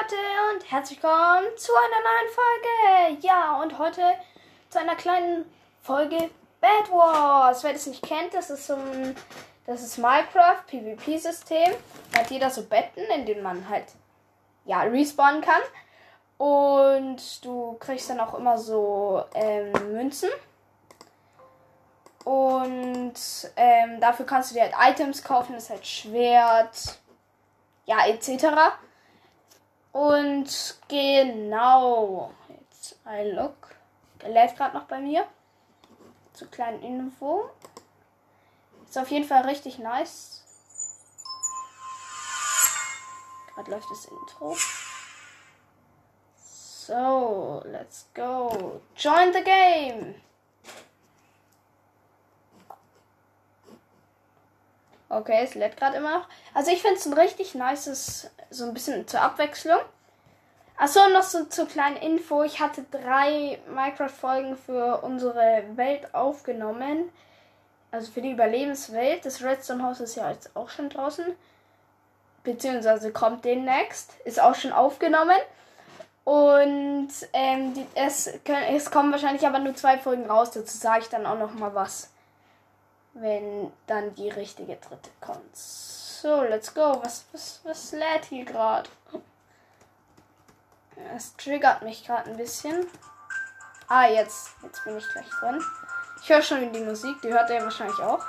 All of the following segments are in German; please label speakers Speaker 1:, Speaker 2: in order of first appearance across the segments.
Speaker 1: Leute und herzlich willkommen zu einer neuen Folge. Ja, und heute zu einer kleinen Folge Bad Wars. Wer das nicht kennt, das ist so ein das ist Minecraft PvP System. Da hat jeder so Betten, in denen man halt ja respawnen kann. Und du kriegst dann auch immer so ähm, Münzen. Und ähm, dafür kannst du dir halt Items kaufen, das ist halt Schwert, ja, etc. Und genau, jetzt I look. Der lädt gerade noch bei mir. Zur kleinen Info. Ist auf jeden Fall richtig nice. Gerade läuft das Intro. So, let's go. Join the game. Okay, es lädt gerade immer noch. Also ich finde es ein richtig nices, so ein bisschen zur Abwechslung. Achso, noch so zur kleinen Info. Ich hatte drei Minecraft-Folgen für unsere Welt aufgenommen. Also für die Überlebenswelt. Das Redstone-Haus ist ja jetzt auch schon draußen. Beziehungsweise kommt demnächst. Ist auch schon aufgenommen. Und ähm, die, es, können, es kommen wahrscheinlich aber nur zwei Folgen raus. Dazu sage ich dann auch noch mal was wenn dann die richtige dritte kommt. So, let's go. Was, was, was lädt hier gerade? Es triggert mich gerade ein bisschen. Ah, jetzt. Jetzt bin ich gleich drin. Ich höre schon die Musik. Die hört ihr wahrscheinlich auch.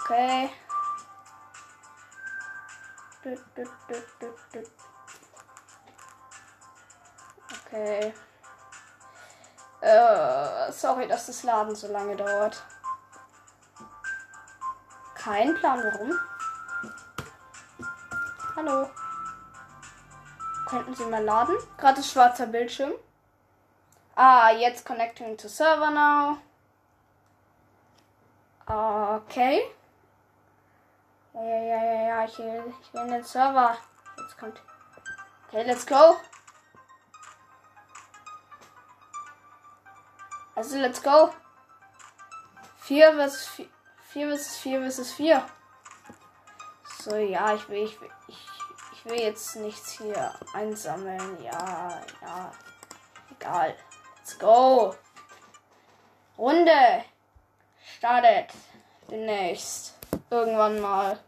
Speaker 1: Okay. Okay. Äh, sorry, dass das Laden so lange dauert. Kein Plan, warum. Hallo. Könnten Sie mal laden? Gerade schwarzer Bildschirm. Ah, jetzt connecting to server now. Okay. Ja, ja, ja, ja, ja, ich will, ich will in den Server. Jetzt kommt. Okay, let's go. Also, let's go. Vier bis vier. 4 vs 4 vs 4. So, ja, ich will, ich will, ich, ich will jetzt nichts hier einsammeln. Ja, ja. Egal. Let's go. Runde. Startet. Demnächst. Irgendwann mal.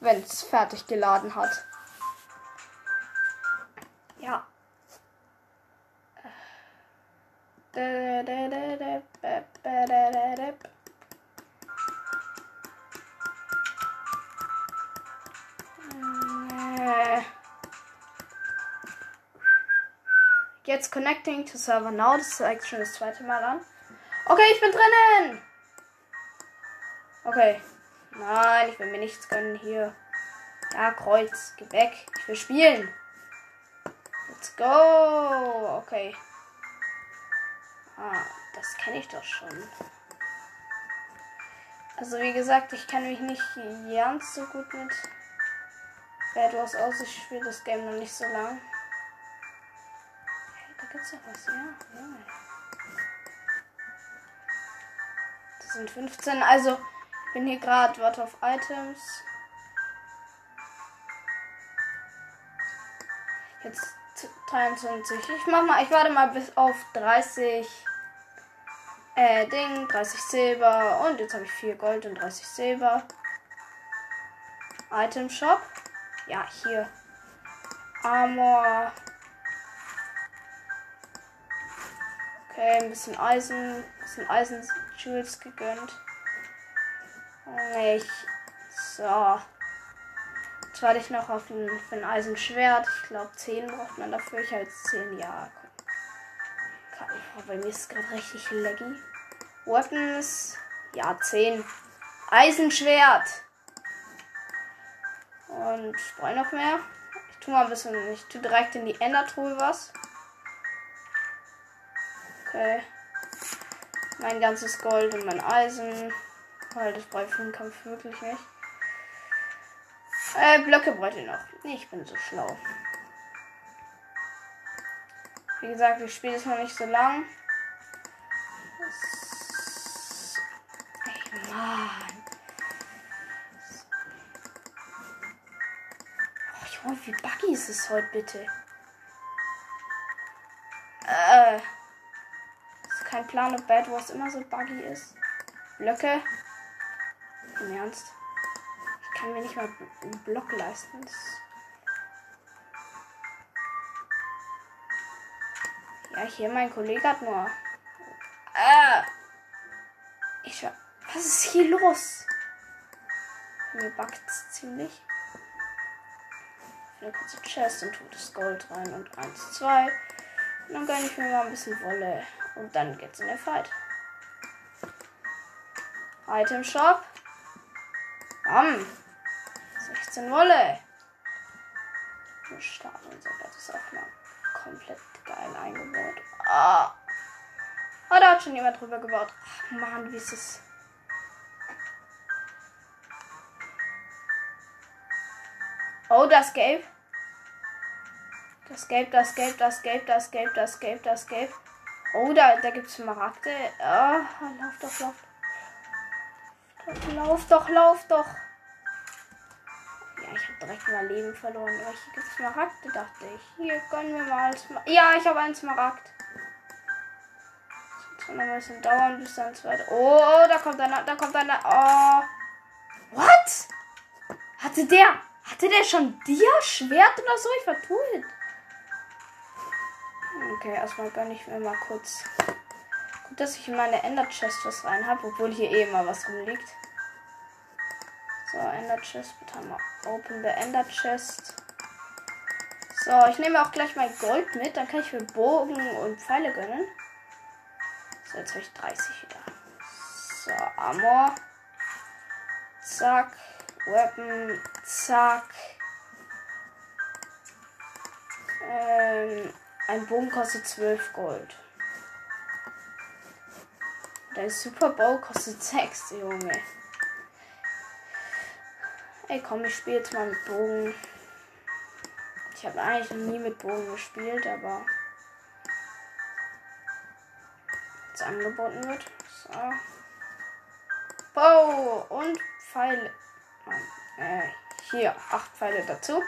Speaker 1: Wenn es fertig geladen hat. Ja. Da, da, da, Jetzt connecting to server now. Das zeigt schon das zweite Mal an. Okay, ich bin drinnen. Okay. Nein, ich will mir nichts gönnen hier. Ja, Kreuz. Geh weg. Ich will spielen. Let's go. Okay. Ah, das kenne ich doch schon. Also wie gesagt, ich kenne mich nicht ganz so gut mit Bad Wars aus. Ich spiele das Game noch nicht so lang gibt's ja was, ja. ja. Das sind 15. Also, ich bin hier gerade, warte auf Items. Jetzt 23. Ich mach mal, ich warte mal bis auf 30 äh, Ding, 30 Silber und jetzt habe ich 4 Gold und 30 Silber. Item Shop. Ja, hier. Armor, Okay, ein bisschen Eisen, ein bisschen Eisen-Jules gegönnt. Nicht. So. Jetzt warte ich noch auf ein, für ein Eisenschwert. Ich glaube 10 braucht man dafür. Ich habe jetzt 10 Jahre. Oh, bei mir ist es gerade richtig laggy. Weapons. Ja, 10. Eisenschwert. Und ich brauche noch mehr. Ich tue mal ein bisschen. Ich tue direkt in die Endertruhe was. Okay. Mein ganzes Gold und mein Eisen. Weil das brauche ich für den Kampf wirklich nicht. Äh, Blöcke bräuchte ich noch. Ich bin so schlau. Wie gesagt, ich spiele es noch nicht so lang. Ey, Mann. Oh, wie buggy ist es heute bitte? Äh. Ist kein Plan, ob Bad Wars immer so buggy ist. Blöcke. Im Ernst. Ich kann mir nicht mal einen Block leisten. Ja, hier mein Kollege hat nur. Äh. Ich Was ist hier los? Mir backt ziemlich. Eine kurze Chest und tut das Gold rein und 1, 2. Und dann gönne ich mir mal ein bisschen Wolle. Und dann geht's in den Fight. Item Shop. Bam. 16 Wolle. Wir starten unser Bett ist auch mal komplett geil eingebaut. Ah. Oh, da hat schon jemand drüber gebaut. Ach, Mann, wie ist es. Oh, das Gelb. Das Gelb, das Gelb, das Gelb, das Gelb, das Gelb, das Gelb. Oh, da, da gibt es Smaragde. Oh, lauf doch, lauf. Lauf doch, lauf doch. Ja, ich habe direkt mal Leben verloren. Aber hier gibt es Smaragde, dachte ich. Hier gönnen wir mal Smaragd. Ja, ich habe einen Smaragd. Das wird noch ein bisschen dauern, bis dann zweite. Oh, da kommt einer, da kommt einer. Oh. What? Hatte der, hatte der schon dir Schwert oder so? Ich vertue. Okay, erstmal gönne ich mir mal kurz. Gut, dass ich in meine Ender Chest was rein habe, obwohl hier eh immer was rumliegt. So, Ender Chest, bitte mal Open the Ender Chest. So, ich nehme auch gleich mein Gold mit, dann kann ich mir Bogen und Pfeile gönnen. So, jetzt habe ich 30 wieder. So, Armor. Zack. Weapon. Zack. Ähm, ein Bogen kostet 12 Gold. Der Super Bowl kostet 6, Junge. Ey, komm, ich spiele jetzt mal mit Bogen. Ich habe eigentlich noch nie mit Bogen gespielt, aber jetzt angeboten wird. So. Bow und Pfeile. Äh, hier, acht Pfeile dazu.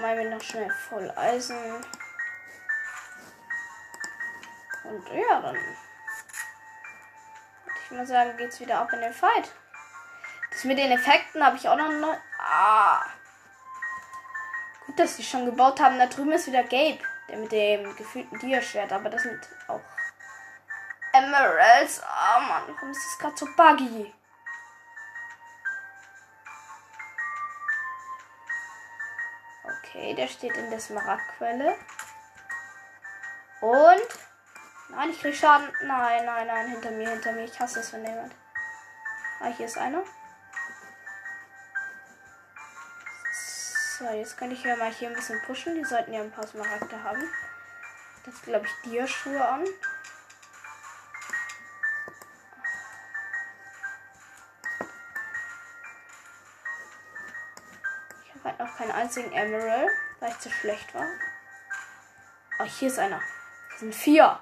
Speaker 1: Machen wir noch schnell voll Eisen. Und ja, dann würde ich mal sagen, geht's wieder ab in den Fight. Das mit den Effekten habe ich auch noch. Neu ah. Gut, dass die schon gebaut haben. Da drüben ist wieder Gabe, der mit dem gefühlten Dia-Schwert. Aber das sind auch Emeralds. Ah, oh Mann, warum ist das gerade so buggy? Okay, der steht in der Smaragdquelle. Und. Nein, ich krieg Schaden. Nein, nein, nein, hinter mir, hinter mir. Ich hasse es, wenn jemand. Ah, hier ist einer. So, jetzt kann ich ja mal hier ein bisschen pushen. Die sollten ja ein paar Smaragde haben. Das glaube ich dir Schuhe an. Einzigen Emerald, weil ich zu schlecht war. Oh, hier ist einer. Hier sind vier.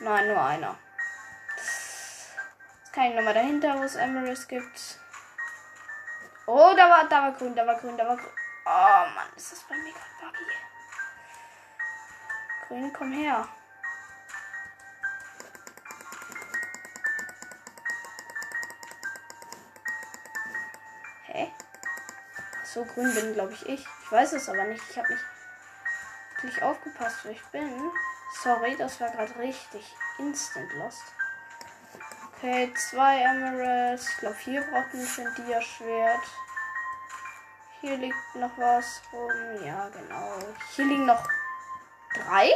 Speaker 1: Nein, nur einer. Jetzt kann ich nochmal dahinter, wo es Emeralds gibt. Oh, da war, da war grün, da war grün, da war grün. Oh Mann, ist das bei mir gerade buggy. Grün, komm her. So grün bin, glaube ich, ich. Ich weiß es aber nicht. Ich habe nicht wirklich aufgepasst, wo ich bin. Sorry, das war gerade richtig instant lost. Okay, zwei Emeralds. Ich glaube, hier braucht man ein Dia-Schwert. Hier liegt noch was rum. Ja, genau. Hier liegen noch drei?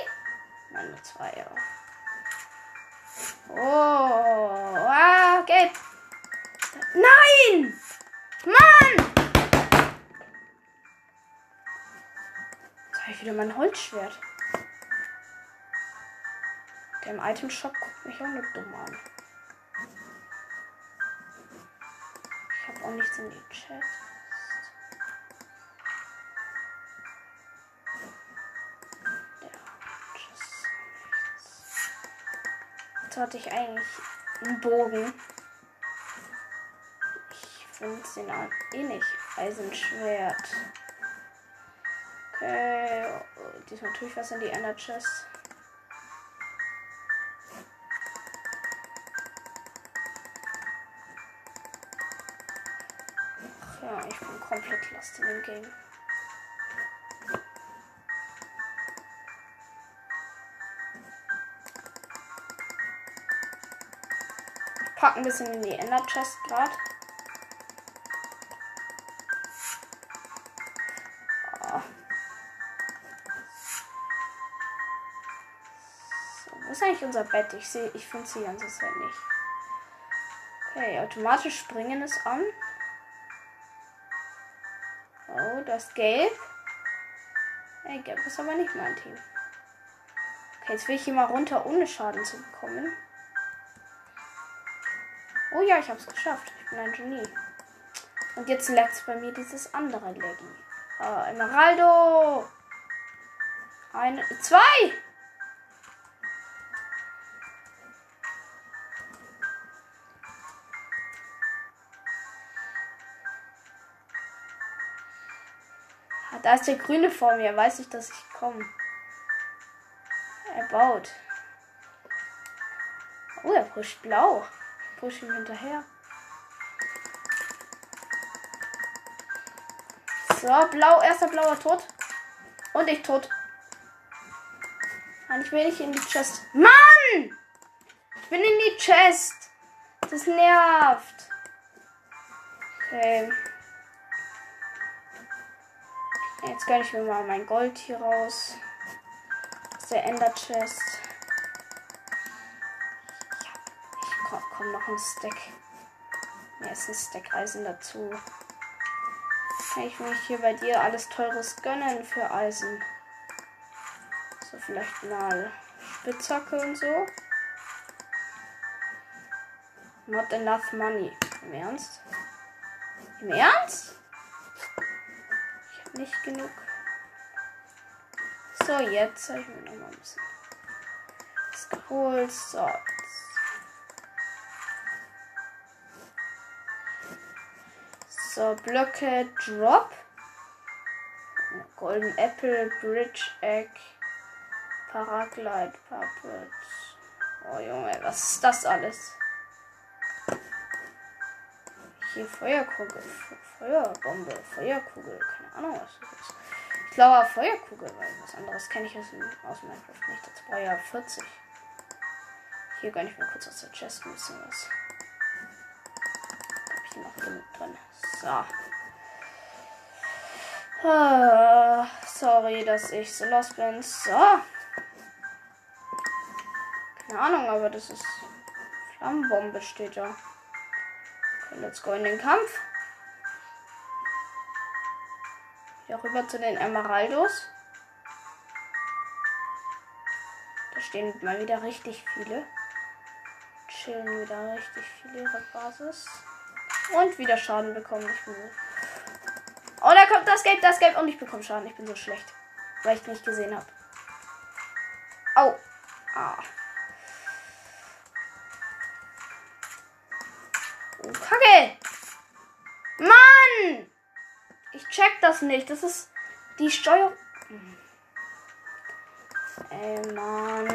Speaker 1: Nein, nur zwei, ja. Oh, ah, gelb. Nein! Ich wieder mein Holzschwert. Der im Item Shop guckt mich auch nicht dumm an. Ich habe auch nichts in die Chat. Jetzt hatte ich eigentlich einen Bogen. Ich benutze den eh nicht. Eisenschwert. Okay. Oh, diesmal tue ich was in die Ender Chest. Ja, ich bin komplett lost in dem Game. Pack ein bisschen in die Ender Chest gerade. Wo ist eigentlich unser Bett? Ich sehe, ich finde sie die ganze Zeit nicht. Okay, automatisch springen ist an. Oh, das Gelb. Ey, Gelb ist aber nicht mein Team. Okay, jetzt will ich hier mal runter, ohne Schaden zu bekommen. Oh ja, ich habe es geschafft. Ich bin ein Genie. Und jetzt leckt bei mir dieses andere Leggy. Äh, Emeraldo. Eine, zwei. Da ist der Grüne vor mir. Weiß ich, dass ich komme. Er baut. Oh, er pusht blau push ihm hinterher. So, blau, erster blauer tot. Und ich tot. Mann, ich will nicht in die Chest. Mann! Ich bin in die Chest. Das nervt. Okay. Jetzt gönne ich mir mal mein Gold hier raus. Aus der Ender Chest. kommt noch ein Stack. Ja, ist ein Stack Eisen dazu. Kann ich mich hier bei dir alles teures gönnen für Eisen? So, vielleicht mal Spitzhacke und so. Not enough money. Im Ernst? Im Ernst? Nicht genug. So, jetzt habe ich mir noch mal ein bisschen das geholt. So, So, Blöcke, Drop. Golden Apple, Bridge Egg, Paraglide, Puppet. Oh Junge, was ist das alles? Hier Feuerkugel, Feuerbombe, Feuerkugel, keine Ahnung was das ist. Ich glaube Feuerkugel, weil was anderes kenne ich aus, aus Minecraft nicht. Das war ja 40. Hier gönne ich mir kurz aus der Chest ein bisschen was. Hab ich noch genug drin. So. Ah, sorry, dass ich so los bin. So. Keine Ahnung, aber das ist Flammenbombe steht da. Okay, let's go in den Kampf. Hier rüber zu den Emeraldos. Da stehen mal wieder richtig viele. Chillen wieder richtig viele ihre Basis. Und wieder Schaden bekommen. Ich bin. Oh, da kommt das Gelb, das Gelb. Und ich bekomme Schaden. Ich bin so schlecht. Weil ich nicht gesehen habe. Au. Ah. Das nicht. Das ist die Steuer. Ey, Mann.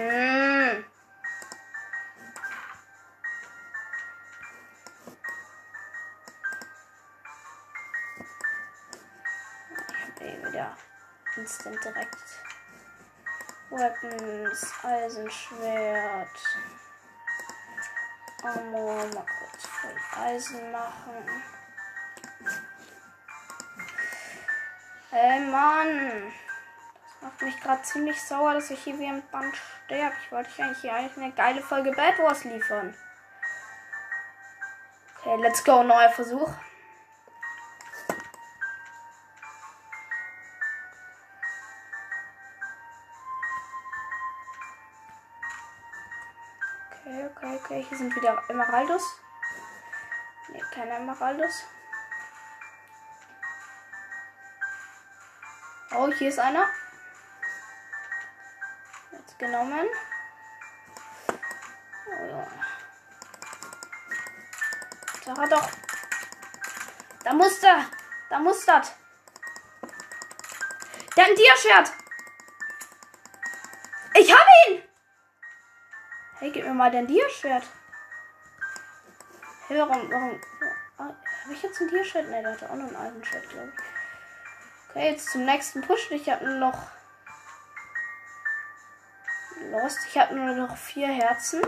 Speaker 1: Instant direkt. Weapons, Eisenschwert. Armor, mal kurz voll Eisen machen. Ey Mann! Das macht mich gerade ziemlich sauer, dass ich hier wie ein Band sterbe. Ich wollte eigentlich hier eigentlich eine geile Folge Bad Wars liefern. Okay, let's go, neuer Versuch. Okay, hier sind wieder Emeraldos. Ne, keine Emeraldos. Oh, hier ist einer. Jetzt genommen. Oh ja. Da hat doch. Da muss der. Da muss das. Der hat ein Dia-Schwert. Ich hab ihn. Hey, gib mir mal dein Dia-Schwert. Hey, warum, warum? Ah, habe ich jetzt ein Dia-Schwert? Ne, der hatte auch noch ein Eisenschwert, glaube ich. Okay, jetzt zum nächsten Push. Ich habe nur noch. Lost. Ich habe nur noch vier Herzen.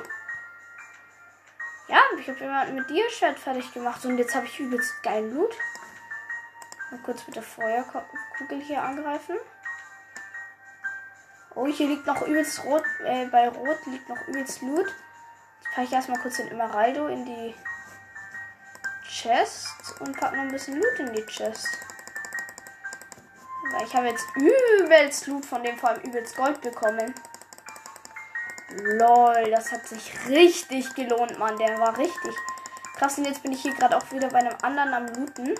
Speaker 1: Ja, ich habe jemanden mit Dia-Schwert fertig gemacht und jetzt habe ich übelst geilen Loot. Mal kurz mit der Feuerkugel hier angreifen. Oh, hier liegt noch übelst rot. Äh, bei Rot liegt noch übelst Loot. Jetzt packe ich erstmal kurz den Emeraldo in die Chest und packe noch ein bisschen Loot in die Chest. Ich habe jetzt übelst Loot von dem vor allem übelst Gold bekommen. Lol, das hat sich richtig gelohnt, Mann. Der war richtig krass. Und jetzt bin ich hier gerade auch wieder bei einem anderen am Looten.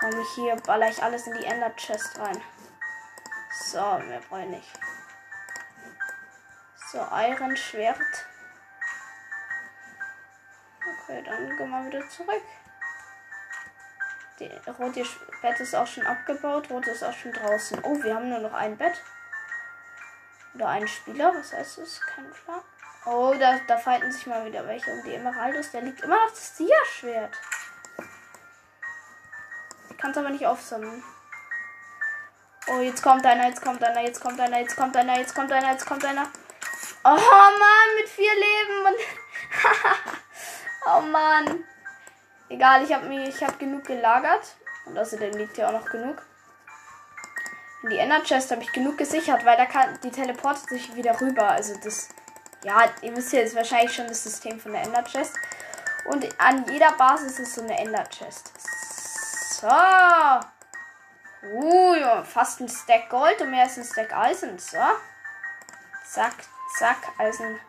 Speaker 1: Komme ich hier, baller ich alles in die Ender Chest rein. So, mehr brauche ich nicht. So, Iron Schwert. Okay, dann gehen wir wieder zurück. Die rote Bett ist auch schon abgebaut, rot ist auch schon draußen. Oh, wir haben nur noch ein Bett. Oder einen Spieler, was heißt das? Kein Plan. Oh, da, da fighten sich mal wieder welche um die Emeraldos. Da liegt immer noch das Dia-Schwert. Ich kann es aber nicht aufsammeln. Oh, jetzt kommt einer, jetzt kommt einer, jetzt kommt einer, jetzt kommt einer, jetzt kommt einer, jetzt kommt einer. Oh Mann, mit vier Leben und. oh Mann. Egal, ich habe ich habe genug gelagert. Und außerdem liegt hier auch noch genug. In die Ender Chest habe ich genug gesichert, weil da kann die teleportet sich wieder rüber. Also das. Ja, ihr wisst ja, ist wahrscheinlich schon das System von der Ender Chest. Und an jeder Basis ist so eine Ender Chest. So. Uh, fast ein Stack Gold und mehr als ein Stack Eisen. So. Zack, zack, Eisen.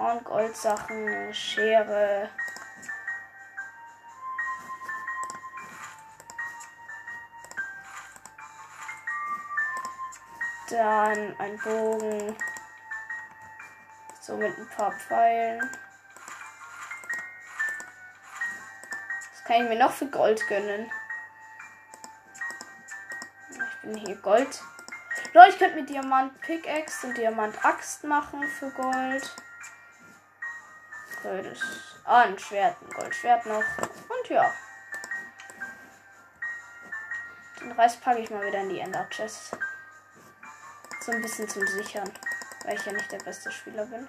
Speaker 1: Und Goldsachen, Schere. Dann ein Bogen. So mit ein paar Pfeilen. Was kann ich mir noch für Gold gönnen? Ich bin hier Gold. Leute, ich könnte mir Diamant Pickaxe und Diamant Axt machen für Gold. Das. Ah, ein Schwert, ein Goldschwert noch. Und ja. Den Rest packe ich mal wieder in die Ender Chest. So ein bisschen zum Sichern. Weil ich ja nicht der beste Spieler bin.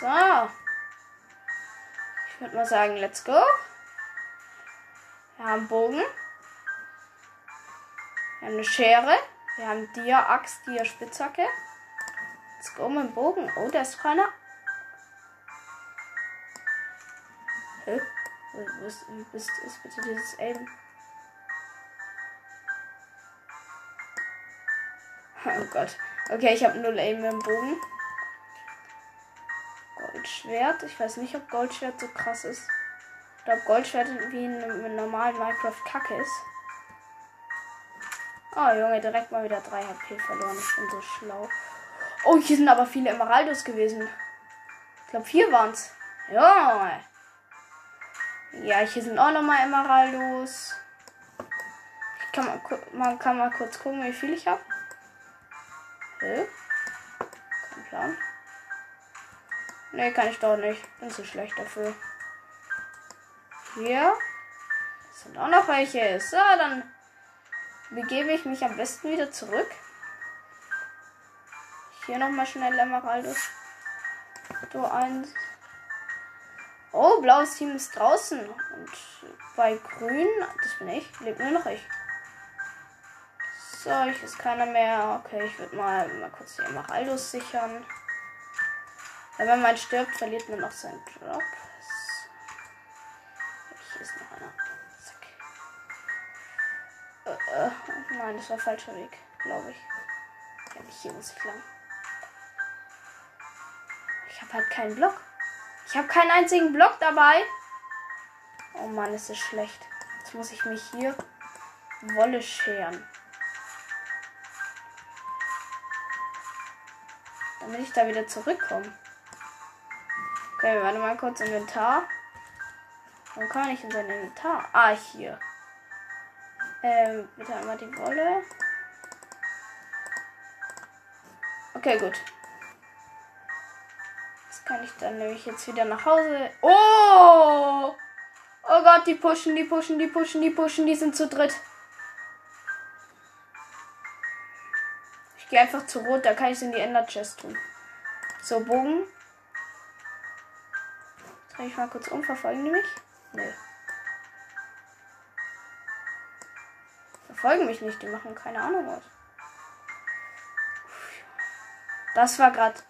Speaker 1: So. Ich würde mal sagen, let's go. Wir haben Bogen. Wir haben eine Schere. Wir haben Dia, Axt, Let's go dem Bogen. Oh, da ist keiner. Hä? Wo, wo ist, bitte dieses Aim? Oh Gott. Okay, ich habe null Aim dem Bogen. Goldschwert. Ich weiß nicht, ob Goldschwert so krass ist. Ich glaube, Goldschwert wie in einem normalen Minecraft kacke ist. Oh, Junge, direkt mal wieder 3 HP verloren. Ich bin so schlau. Oh, hier sind aber viele Emeraldos gewesen. Ich glaube, vier waren es. Ja. Ja, hier sind auch nochmal Emeraldos. Ich kann mal, man kann mal kurz gucken, wie viel ich habe. Hä? Kein Plan. Ne, kann ich doch nicht. Bin zu schlecht dafür. Hier sind auch noch welche. So, dann begebe ich mich am besten wieder zurück. Hier nochmal schnell Emeraldes. So eins. Oh, blaues Team ist draußen. Und bei grün, das bin ich, lebt nur noch ich. So, ich ist keiner mehr. Okay, ich würde mal, mal kurz die Emeraldos sichern. Weil wenn man stirbt, verliert man noch seinen Drop. Hier ist noch einer. Zack. Äh, äh, nein, das war falscher Weg, glaube ich. Ja, hier muss ich lang. Ich habe halt keinen Block. Ich habe keinen einzigen Block dabei. Oh Mann, ist das schlecht. Jetzt muss ich mich hier Wolle scheren. Damit ich da wieder zurückkomme. Okay, warte mal kurz Inventar. Warum kann man nicht in sein Inventar? Ah, hier. Ähm, bitte einmal die Wolle. Okay, gut. Kann ich dann nämlich jetzt wieder nach Hause. Oh! Oh Gott, die pushen, die pushen, die pushen, die pushen, die sind zu dritt. Ich gehe einfach zu Rot, da kann ich es in die Ender Chest tun. So, Bogen. Kann ich mal kurz umverfolgen, nämlich. Nö. Verfolgen mich nicht, die machen keine Ahnung was. Das war gerade.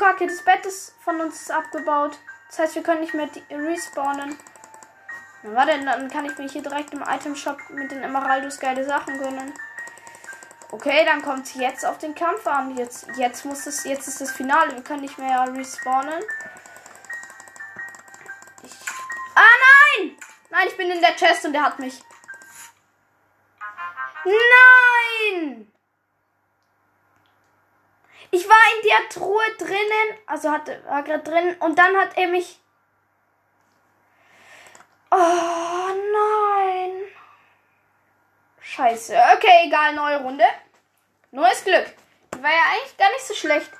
Speaker 1: Kacke, das Bett ist von uns abgebaut. Das heißt, wir können nicht mehr respawnen. Na, warte, dann kann ich mich hier direkt im Item Shop mit den Emeraldos geile Sachen gönnen. Okay, dann kommt jetzt auf den Kampf an. Jetzt, jetzt muss es, jetzt ist das Finale. Wir können nicht mehr respawnen. Ich, ah nein! Nein, ich bin in der Chest und der hat mich. Nein! Ich war in der Truhe drinnen, also hatte, war gerade drin und dann hat er mich. Oh nein. Scheiße. Okay, egal, neue Runde. Neues Glück. Die war ja eigentlich gar nicht so schlecht.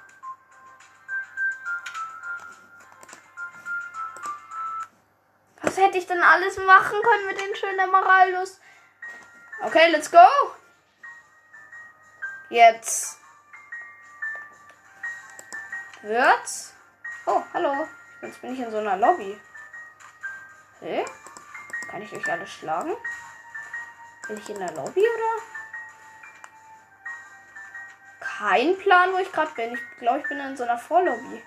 Speaker 1: Was hätte ich denn alles machen können mit den schönen Emeraldos? Okay, let's go. Jetzt wird's. Oh, hallo. Jetzt bin ich in so einer Lobby. Hey? Kann ich euch alle schlagen? Bin ich in der Lobby oder? Kein Plan, wo ich gerade bin. Ich glaube, ich bin in so einer Vorlobby.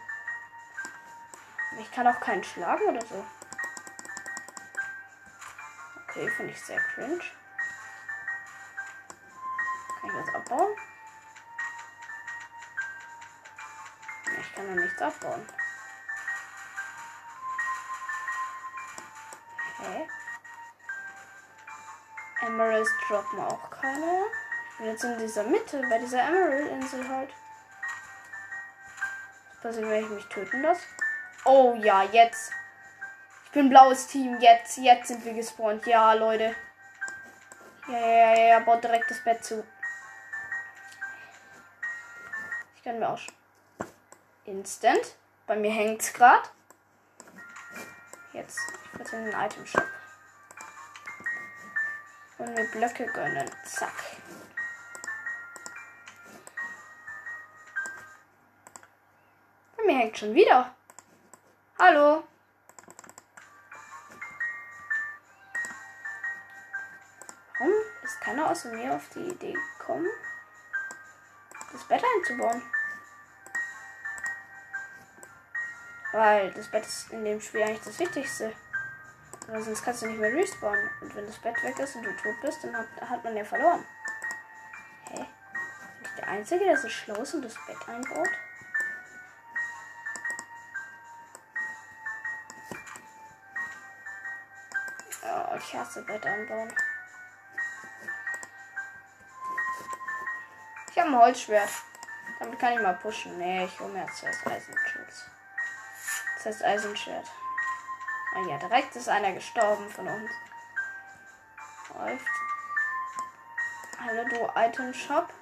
Speaker 1: Ich kann auch keinen schlagen oder so. Okay, finde ich sehr cringe. Kann ich das abbauen? Ich kann da nichts abbauen. Okay. Emeralds droppen auch keine. Ich bin jetzt in dieser Mitte, bei dieser Emerald-Insel halt. Was passiert, wenn ich mich töten lasse? Oh ja, jetzt. Ich bin blaues Team. Jetzt, jetzt sind wir gespawnt. Ja, Leute. Ja, ja, ja, ja, baut direkt das Bett zu. Ich kann mir auch Instant. Bei mir hängt es gerade. Jetzt. Ich werde in den Item Shop. Und mir Blöcke gönnen. Zack. Bei mir hängt schon wieder. Hallo. Warum ist keiner außer mir auf die Idee gekommen, das Bett einzubauen? Weil das Bett ist in dem Spiel eigentlich das Wichtigste. Aber sonst kannst du nicht mehr respawnen. Und wenn das Bett weg ist und du tot bist, dann hat, hat man ja verloren. Hä? Bin ich der Einzige, der so schlau ist und das Bett einbaut? Oh, ich hasse Bett einbauen. Ich habe ein Holzschwert. Damit kann ich mal pushen. Nee, ich hole mir jetzt zuerst Eisenschutz. Das heißt Eisenschwert. Ah ja, direkt ist einer gestorben von uns. Läuft. Hallo, du Item Shop.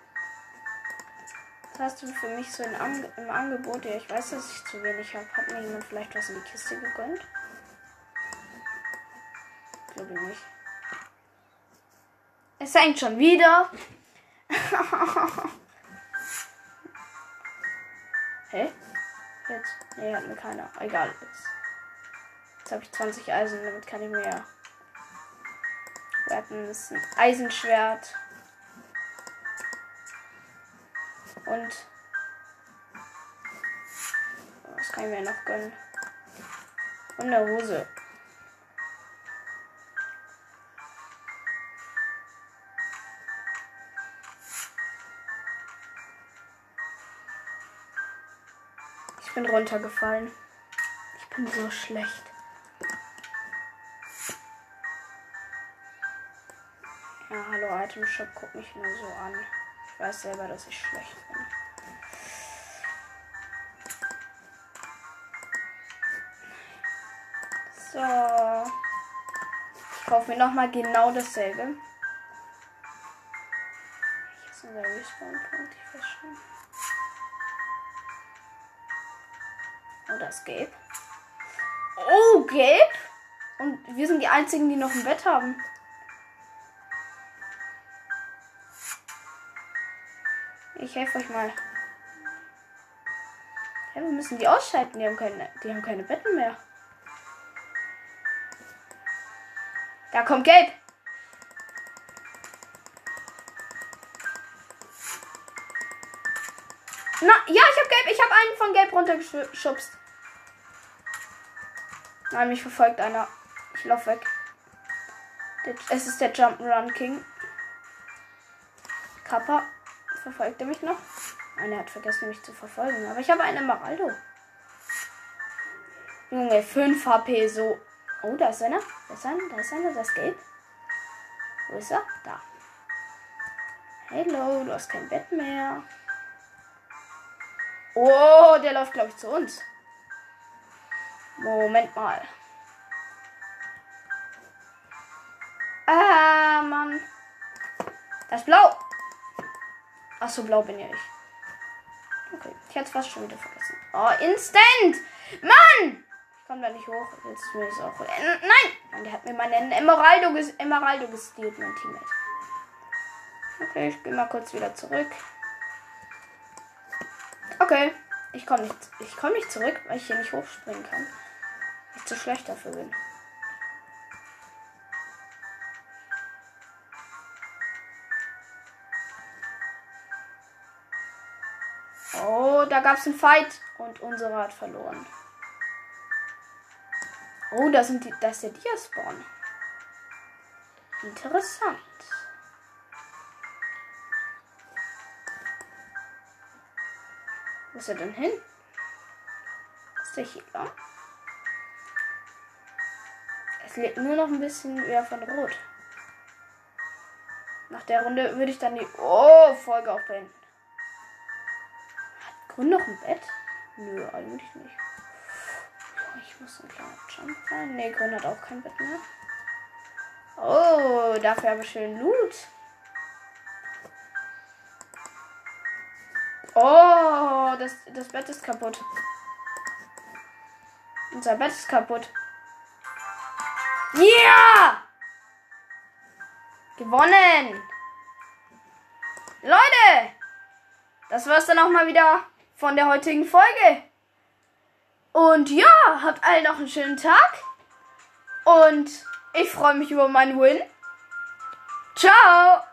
Speaker 1: Was hast du für mich so Ange im Angebot? Ja, ich weiß, dass ich zu wenig habe. Hat mir jemand vielleicht was in die Kiste gegönnt? Ich glaube nicht. Es hängt schon wieder. Hä? Jetzt? Nee, hat mir keiner. Egal. Jetzt, jetzt habe ich 20 Eisen, damit kann ich mehr Weapons, ein Eisenschwert und was kann ich mir noch gönnen? Und eine Hose. Ich bin runtergefallen. Ich bin so schlecht. Ja, hallo Item Shop, guck mich nur so an. Ich weiß selber, dass ich schlecht bin. So. Ich kaufe mir nochmal genau dasselbe. Hier ist unser Respawn-Punkt. Ich weiß schon. Ist gelb. Oh, gelb? Und wir sind die einzigen, die noch ein Bett haben. Ich helfe euch mal. Ja, wir müssen die ausschalten. Die haben keine, die haben keine Betten mehr. Da kommt Gelb. Na, ja, ich habe Gelb. Ich habe einen von Gelb runtergeschubst. Nein, mich verfolgt einer. Ich lauf weg. Es ist der Jump'n'Run King. Kappa verfolgt er mich noch. Einer hat vergessen, mich zu verfolgen. Aber ich habe einen Emeraldo. Junge, 5 HP so. Oh, da ist einer. Da ist einer, da ist einer, das gelb. Wo ist er? Da. Hallo, du hast kein Bett mehr. Oh, der läuft, glaube ich, zu uns. Moment mal. Ah, Mann. Das blau. Ach so, blau bin ja ich. Okay, ich hatte es fast schon wieder vergessen. Oh, Instant! Mann! Ich komme da nicht hoch. Jetzt ist mir das auch. Äh, nein! Mann, der hat mir meinen Emeraldo, ges Emeraldo gestealt, mein Teammate. Okay, ich gehe mal kurz wieder zurück. Okay, ich komme nicht, ich komme nicht zurück, weil ich hier nicht hochspringen kann. Zu schlecht dafür bin. Oh, da gab es einen Fight und unsere hat verloren. Oh, da sind die, das ist der Dia-Spawn. Interessant. Wo ist er denn hin? Ist der hier? Es lebt nur noch ein bisschen mehr von Rot. Nach der Runde würde ich dann die oh, Folge auch beenden. Grün noch ein Bett? Nö, eigentlich nicht. Ich muss ein kleiner Jump rein. Ne, Grün hat auch kein Bett mehr. Oh, dafür aber schön Loot. Oh, das, das Bett ist kaputt. Unser Bett ist kaputt. Yeah! Gewonnen! Leute! Das war's dann auch mal wieder von der heutigen Folge. Und ja, habt alle noch einen schönen Tag. Und ich freue mich über meinen Win. Ciao!